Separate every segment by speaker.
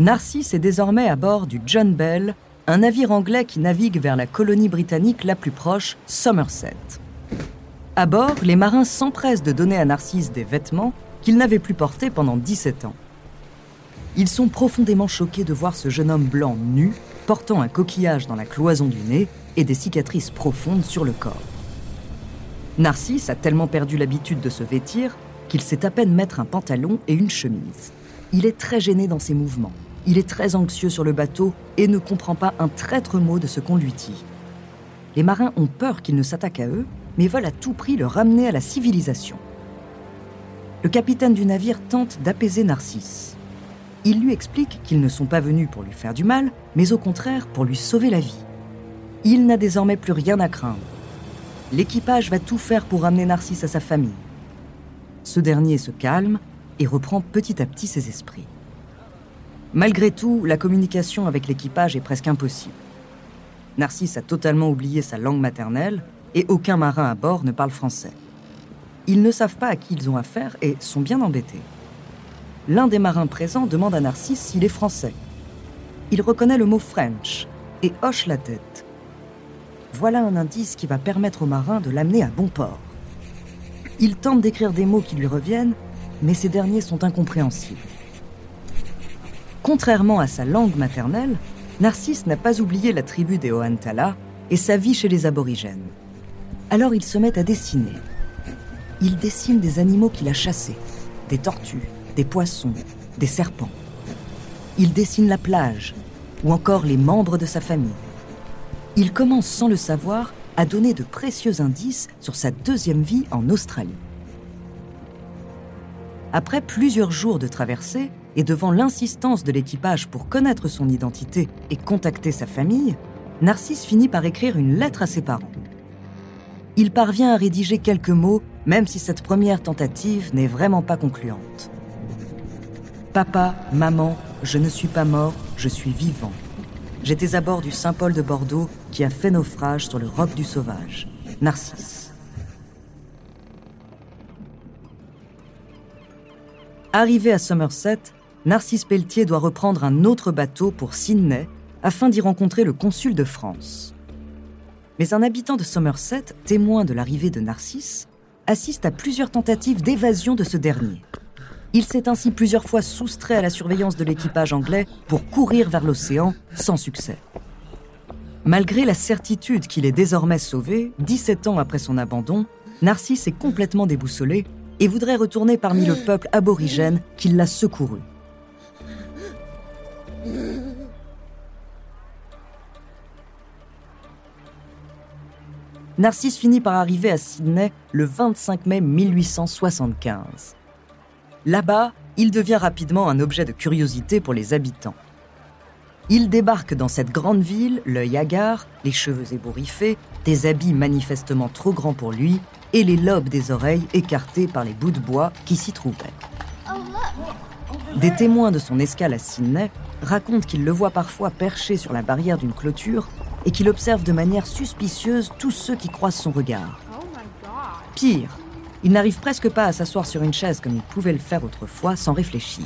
Speaker 1: Narcisse est désormais à bord du John Bell, un navire anglais qui navigue vers la colonie britannique la plus proche, Somerset. À bord, les marins s'empressent de donner à Narcisse des vêtements qu'il n'avait plus portés pendant 17 ans. Ils sont profondément choqués de voir ce jeune homme blanc nu, portant un coquillage dans la cloison du nez et des cicatrices profondes sur le corps. Narcisse a tellement perdu l'habitude de se vêtir qu'il sait à peine mettre un pantalon et une chemise. Il est très gêné dans ses mouvements. Il est très anxieux sur le bateau et ne comprend pas un traître mot de ce qu'on lui dit. Les marins ont peur qu'il ne s'attaque à eux, mais veulent à tout prix le ramener à la civilisation. Le capitaine du navire tente d'apaiser Narcisse. Il lui explique qu'ils ne sont pas venus pour lui faire du mal, mais au contraire pour lui sauver la vie. Il n'a désormais plus rien à craindre. L'équipage va tout faire pour ramener Narcisse à sa famille. Ce dernier se calme et reprend petit à petit ses esprits. Malgré tout, la communication avec l'équipage est presque impossible. Narcisse a totalement oublié sa langue maternelle et aucun marin à bord ne parle français. Ils ne savent pas à qui ils ont affaire et sont bien embêtés. L'un des marins présents demande à Narcisse s'il est français. Il reconnaît le mot French et hoche la tête. Voilà un indice qui va permettre au marin de l'amener à bon port. Il tente d'écrire des mots qui lui reviennent, mais ces derniers sont incompréhensibles. Contrairement à sa langue maternelle, Narcisse n'a pas oublié la tribu des Ohantala et sa vie chez les aborigènes. Alors il se met à dessiner. Il dessine des animaux qu'il a chassés, des tortues, des poissons, des serpents. Il dessine la plage ou encore les membres de sa famille. Il commence sans le savoir à donner de précieux indices sur sa deuxième vie en Australie. Après plusieurs jours de traversée, et devant l'insistance de l'équipage pour connaître son identité et contacter sa famille, Narcisse finit par écrire une lettre à ses parents. Il parvient à rédiger quelques mots, même si cette première tentative n'est vraiment pas concluante. Papa, maman, je ne suis pas mort, je suis vivant. J'étais à bord du Saint-Paul de Bordeaux qui a fait naufrage sur le roc du Sauvage. Narcisse. Arrivé à Somerset, Narcisse Pelletier doit reprendre un autre bateau pour Sydney afin d'y rencontrer le consul de France. Mais un habitant de Somerset, témoin de l'arrivée de Narcisse, assiste à plusieurs tentatives d'évasion de ce dernier. Il s'est ainsi plusieurs fois soustrait à la surveillance de l'équipage anglais pour courir vers l'océan sans succès. Malgré la certitude qu'il est désormais sauvé, 17 ans après son abandon, Narcisse est complètement déboussolé et voudrait retourner parmi le peuple aborigène qui l'a secouru. Narcisse finit par arriver à Sydney le 25 mai 1875. Là-bas, il devient rapidement un objet de curiosité pour les habitants. Il débarque dans cette grande ville, l'œil hagard, les cheveux ébouriffés, des habits manifestement trop grands pour lui et les lobes des oreilles écartés par les bouts de bois qui s'y trouvaient. Des témoins de son escale à Sydney racontent qu'il le voit parfois perché sur la barrière d'une clôture et qu'il observe de manière suspicieuse tous ceux qui croisent son regard. Pire, il n'arrive presque pas à s'asseoir sur une chaise comme il pouvait le faire autrefois sans réfléchir.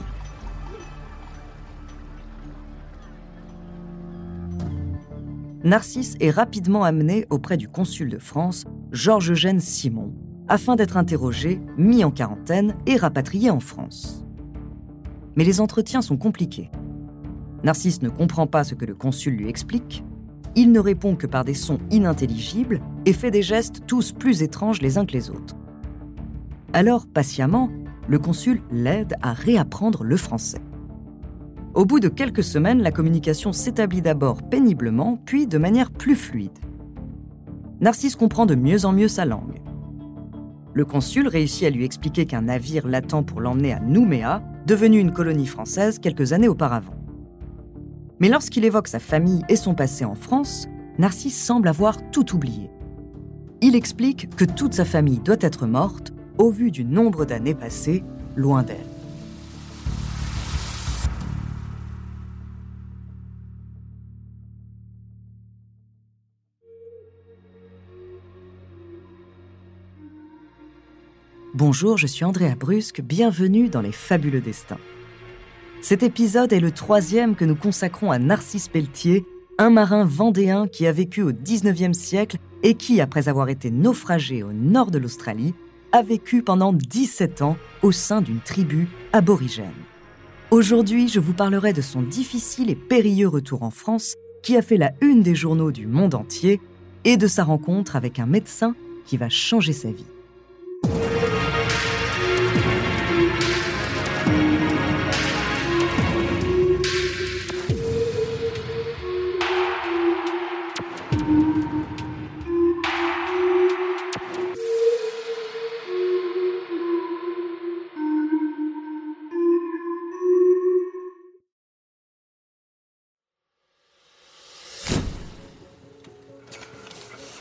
Speaker 1: Narcisse est rapidement amené auprès du consul de France, Georges-Eugène Simon, afin d'être interrogé, mis en quarantaine et rapatrié en France. Mais les entretiens sont compliqués. Narcisse ne comprend pas ce que le consul lui explique, il ne répond que par des sons inintelligibles et fait des gestes tous plus étranges les uns que les autres. Alors, patiemment, le consul l'aide à réapprendre le français. Au bout de quelques semaines, la communication s'établit d'abord péniblement, puis de manière plus fluide. Narcisse comprend de mieux en mieux sa langue. Le consul réussit à lui expliquer qu'un navire l'attend pour l'emmener à Nouméa, devenue une colonie française quelques années auparavant. Mais lorsqu'il évoque sa famille et son passé en France, Narcisse semble avoir tout oublié. Il explique que toute sa famille doit être morte au vu du nombre d'années passées loin d'elle. Bonjour, je suis Andrea Brusque, bienvenue dans Les Fabuleux Destins. Cet épisode est le troisième que nous consacrons à Narcisse Pelletier, un marin vendéen qui a vécu au 19e siècle et qui, après avoir été naufragé au nord de l'Australie, a vécu pendant 17 ans au sein d'une tribu aborigène. Aujourd'hui, je vous parlerai de son difficile et périlleux retour en France qui a fait la une des journaux du monde entier et de sa rencontre avec un médecin qui va changer sa vie.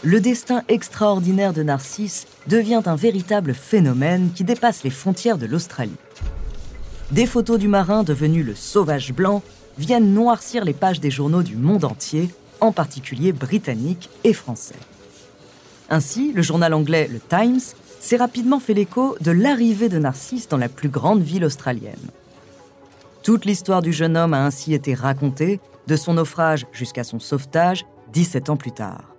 Speaker 1: Le destin extraordinaire de Narcisse devient un véritable phénomène qui dépasse les frontières de l'Australie. Des photos du marin devenu le sauvage blanc viennent noircir les pages des journaux du monde entier, en particulier britanniques et français. Ainsi, le journal anglais Le Times s'est rapidement fait l'écho de l'arrivée de Narcisse dans la plus grande ville australienne. Toute l'histoire du jeune homme a ainsi été racontée, de son naufrage jusqu'à son sauvetage, 17 ans plus tard.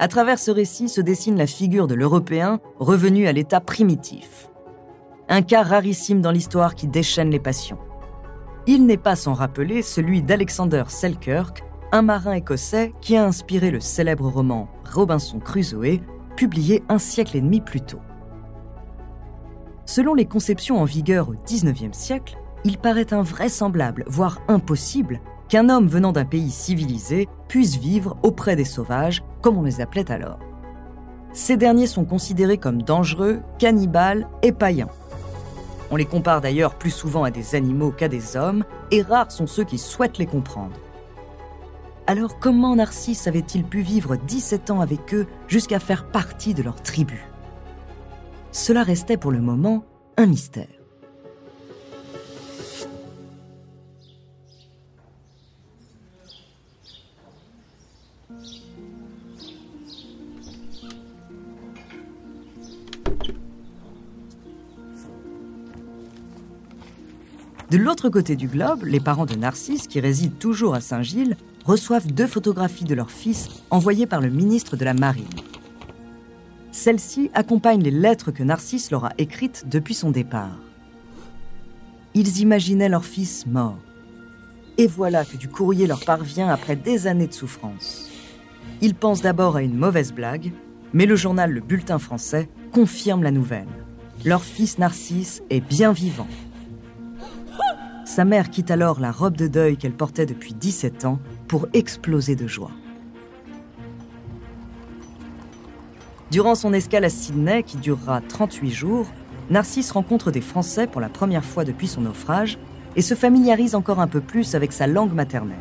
Speaker 1: À travers ce récit se dessine la figure de l'Européen revenu à l'état primitif. Un cas rarissime dans l'histoire qui déchaîne les passions. Il n'est pas sans rappeler celui d'Alexander Selkirk, un marin écossais qui a inspiré le célèbre roman Robinson Crusoe, publié un siècle et demi plus tôt. Selon les conceptions en vigueur au XIXe siècle, il paraît invraisemblable, voire impossible, qu'un homme venant d'un pays civilisé puisse vivre auprès des sauvages, comme on les appelait alors. Ces derniers sont considérés comme dangereux, cannibales et païens. On les compare d'ailleurs plus souvent à des animaux qu'à des hommes, et rares sont ceux qui souhaitent les comprendre. Alors comment Narcisse avait-il pu vivre 17 ans avec eux jusqu'à faire partie de leur tribu? Cela restait pour le moment un mystère. L'autre côté du globe, les parents de Narcisse, qui résident toujours à Saint-Gilles, reçoivent deux photographies de leur fils envoyées par le ministre de la Marine. Celles-ci accompagnent les lettres que Narcisse leur a écrites depuis son départ. Ils imaginaient leur fils mort. Et voilà que du courrier leur parvient après des années de souffrance. Ils pensent d'abord à une mauvaise blague, mais le journal Le Bulletin français confirme la nouvelle. Leur fils Narcisse est bien vivant. Sa mère quitte alors la robe de deuil qu'elle portait depuis 17 ans pour exploser de joie. Durant son escale à Sydney, qui durera 38 jours, Narcisse rencontre des Français pour la première fois depuis son naufrage et se familiarise encore un peu plus avec sa langue maternelle.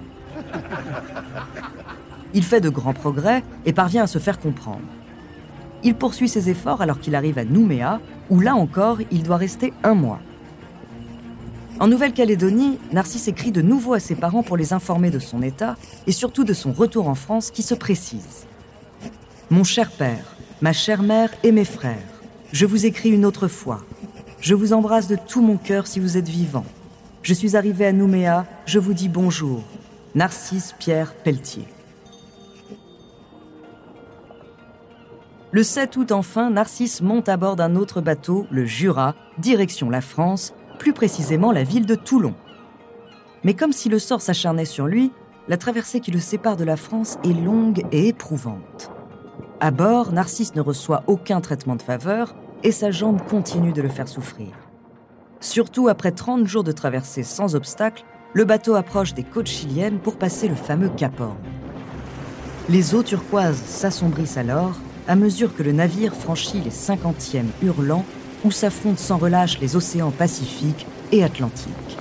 Speaker 1: Il fait de grands progrès et parvient à se faire comprendre. Il poursuit ses efforts alors qu'il arrive à Nouméa, où là encore, il doit rester un mois. En Nouvelle-Calédonie, Narcisse écrit de nouveau à ses parents pour les informer de son état et surtout de son retour en France qui se précise. Mon cher père, ma chère mère et mes frères, je vous écris une autre fois. Je vous embrasse de tout mon cœur si vous êtes vivant. Je suis arrivé à Nouméa, je vous dis bonjour. Narcisse Pierre Pelletier. Le 7 août enfin, Narcisse monte à bord d'un autre bateau, le Jura, direction la France, plus précisément la ville de Toulon. Mais comme si le sort s'acharnait sur lui, la traversée qui le sépare de la France est longue et éprouvante. À bord, Narcisse ne reçoit aucun traitement de faveur et sa jambe continue de le faire souffrir. Surtout après 30 jours de traversée sans obstacle, le bateau approche des côtes chiliennes pour passer le fameux Cap Horn. Les eaux turquoises s'assombrissent alors à mesure que le navire franchit les 50e hurlants où s'affrontent sans relâche les océans Pacifique et Atlantique.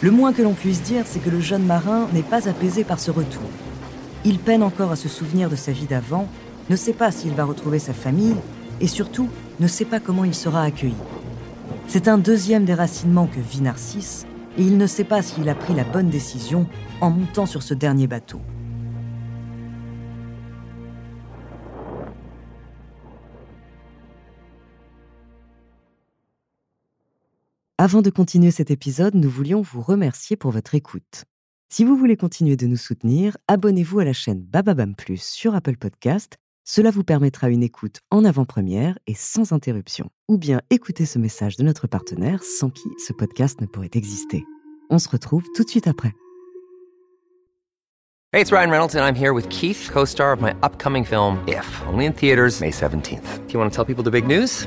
Speaker 1: Le moins que l'on puisse dire, c'est que le jeune marin n'est pas apaisé par ce retour. Il peine encore à se souvenir de sa vie d'avant, ne sait pas s'il va retrouver sa famille et surtout ne sait pas comment il sera accueilli. C'est un deuxième déracinement que vit Narcisse et il ne sait pas s'il a pris la bonne décision en montant sur ce dernier bateau. Avant de continuer cet épisode, nous voulions vous remercier pour votre écoute. Si vous voulez continuer de nous soutenir, abonnez-vous à la chaîne Bababam Plus sur Apple Podcast. Cela vous permettra une écoute en avant-première et sans interruption. Ou bien écoutez ce message de notre partenaire sans qui ce podcast ne pourrait exister. On se retrouve tout de suite après.
Speaker 2: Hey, it's Ryan Reynolds and I'm here with Keith, co-star of my upcoming film If, only in theaters May 17th. Do you want to tell people the big news?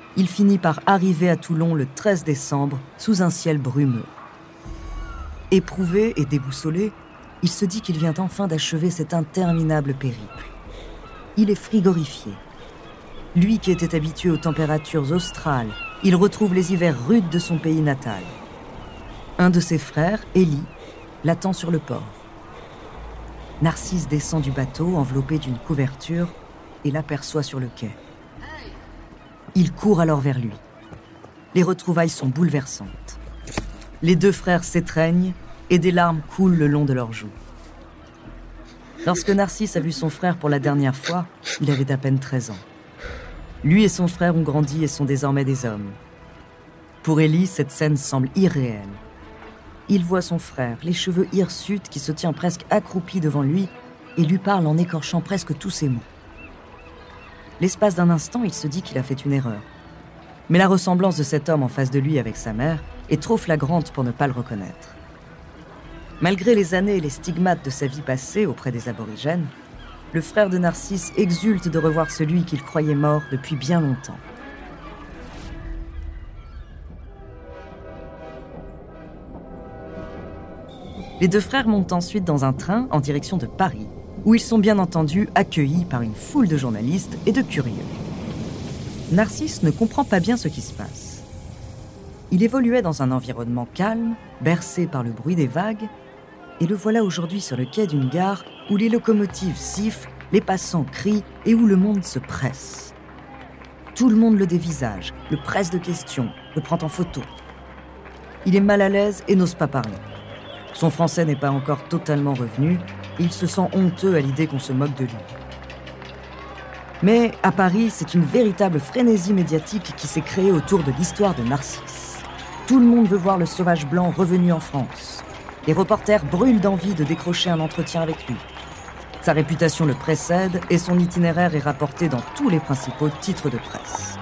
Speaker 1: il finit par arriver à Toulon le 13 décembre sous un ciel brumeux. Éprouvé et déboussolé, il se dit qu'il vient enfin d'achever cet interminable périple. Il est frigorifié. Lui qui était habitué aux températures australes, il retrouve les hivers rudes de son pays natal. Un de ses frères, Élie, l'attend sur le port. Narcisse descend du bateau enveloppé d'une couverture et l'aperçoit sur le quai. Il court alors vers lui. Les retrouvailles sont bouleversantes. Les deux frères s'étreignent et des larmes coulent le long de leurs joues. Lorsque Narcisse a vu son frère pour la dernière fois, il avait à peine 13 ans. Lui et son frère ont grandi et sont désormais des hommes. Pour Ellie, cette scène semble irréelle. Il voit son frère, les cheveux hirsutes, qui se tient presque accroupi devant lui et lui parle en écorchant presque tous ses mots. L'espace d'un instant, il se dit qu'il a fait une erreur. Mais la ressemblance de cet homme en face de lui avec sa mère est trop flagrante pour ne pas le reconnaître. Malgré les années et les stigmates de sa vie passée auprès des aborigènes, le frère de Narcisse exulte de revoir celui qu'il croyait mort depuis bien longtemps. Les deux frères montent ensuite dans un train en direction de Paris, où ils sont bien entendu accueillis par une foule de journalistes et de curieux. Narcisse ne comprend pas bien ce qui se passe. Il évoluait dans un environnement calme, bercé par le bruit des vagues, et le voilà aujourd'hui sur le quai d'une gare où les locomotives sifflent, les passants crient et où le monde se presse. Tout le monde le dévisage, le presse de questions, le prend en photo. Il est mal à l'aise et n'ose pas parler. Son français n'est pas encore totalement revenu il se sent honteux à l'idée qu'on se moque de lui. Mais à Paris, c'est une véritable frénésie médiatique qui s'est créée autour de l'histoire de Narcisse. Tout le monde veut voir le sauvage blanc revenu en France. Les reporters brûlent d'envie de décrocher un entretien avec lui. Sa réputation le précède et son itinéraire est rapporté dans tous les principaux titres de presse.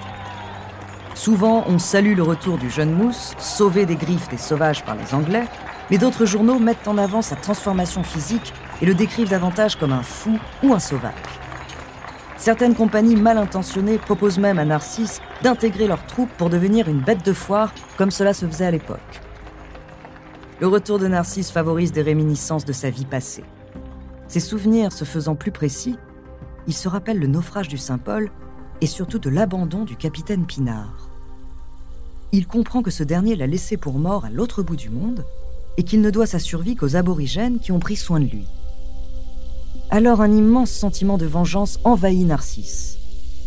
Speaker 1: Souvent, on salue le retour du jeune mousse, sauvé des griffes des sauvages par les Anglais, mais d'autres journaux mettent en avant sa transformation physique et le décrivent davantage comme un fou ou un sauvage. Certaines compagnies mal intentionnées proposent même à Narcisse d'intégrer leurs troupes pour devenir une bête de foire, comme cela se faisait à l'époque. Le retour de Narcisse favorise des réminiscences de sa vie passée. Ses souvenirs se faisant plus précis, il se rappelle le naufrage du Saint-Paul et surtout de l'abandon du capitaine Pinard. Il comprend que ce dernier l'a laissé pour mort à l'autre bout du monde et qu'il ne doit sa survie qu'aux aborigènes qui ont pris soin de lui. Alors un immense sentiment de vengeance envahit Narcisse.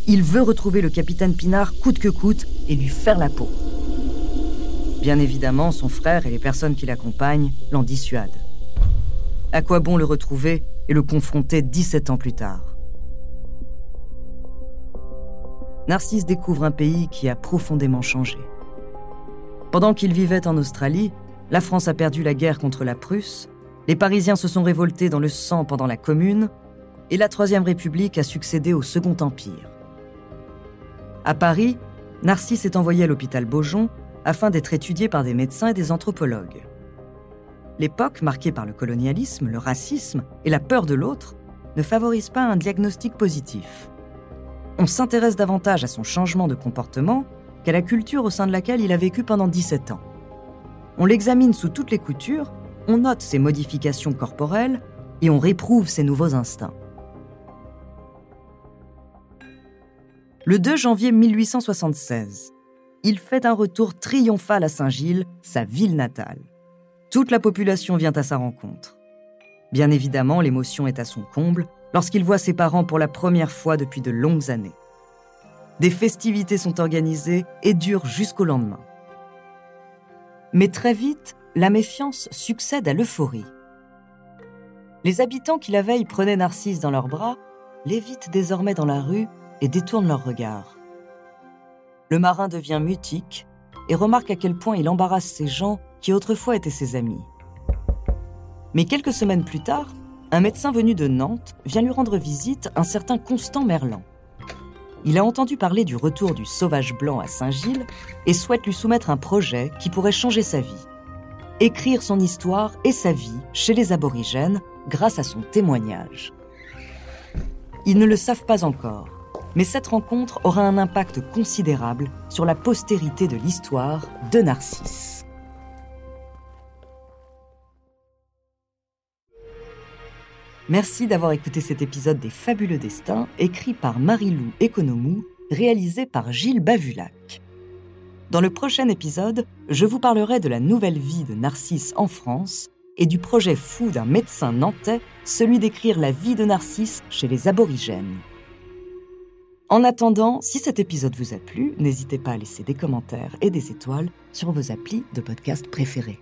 Speaker 1: Il veut retrouver le capitaine Pinard coûte que coûte et lui faire la peau. Bien évidemment, son frère et les personnes qui l'accompagnent l'en dissuadent. À quoi bon le retrouver et le confronter 17 ans plus tard? Narcisse découvre un pays qui a profondément changé. Pendant qu'il vivait en Australie, la France a perdu la guerre contre la Prusse les Parisiens se sont révoltés dans le sang pendant la Commune, et la Troisième République a succédé au Second Empire. À Paris, Narcisse est envoyé à l'hôpital Beaujon afin d'être étudié par des médecins et des anthropologues. L'époque, marquée par le colonialisme, le racisme et la peur de l'autre, ne favorise pas un diagnostic positif. On s'intéresse davantage à son changement de comportement qu'à la culture au sein de laquelle il a vécu pendant 17 ans. On l'examine sous toutes les coutures on note ses modifications corporelles et on réprouve ses nouveaux instincts. Le 2 janvier 1876, il fait un retour triomphal à Saint-Gilles, sa ville natale. Toute la population vient à sa rencontre. Bien évidemment, l'émotion est à son comble lorsqu'il voit ses parents pour la première fois depuis de longues années. Des festivités sont organisées et durent jusqu'au lendemain. Mais très vite, la méfiance succède à l'euphorie. Les habitants qui la veille prenaient Narcisse dans leurs bras l'évitent désormais dans la rue et détournent leur regard. Le marin devient mutique et remarque à quel point il embarrasse ces gens qui autrefois étaient ses amis. Mais quelques semaines plus tard, un médecin venu de Nantes vient lui rendre visite, un certain Constant Merlan. Il a entendu parler du retour du sauvage blanc à Saint-Gilles et souhaite lui soumettre un projet qui pourrait changer sa vie écrire son histoire et sa vie chez les aborigènes grâce à son témoignage. Ils ne le savent pas encore, mais cette rencontre aura un impact considérable sur la postérité de l'histoire de Narcisse. Merci d'avoir écouté cet épisode des Fabuleux Destins, écrit par Marie-Lou Economou, réalisé par Gilles Bavulac. Dans le prochain épisode, je vous parlerai de la nouvelle vie de Narcisse en France et du projet fou d'un médecin nantais, celui d'écrire la vie de Narcisse chez les aborigènes. En attendant, si cet épisode vous a plu, n'hésitez pas à laisser des commentaires et des étoiles sur vos applis de podcast préférés.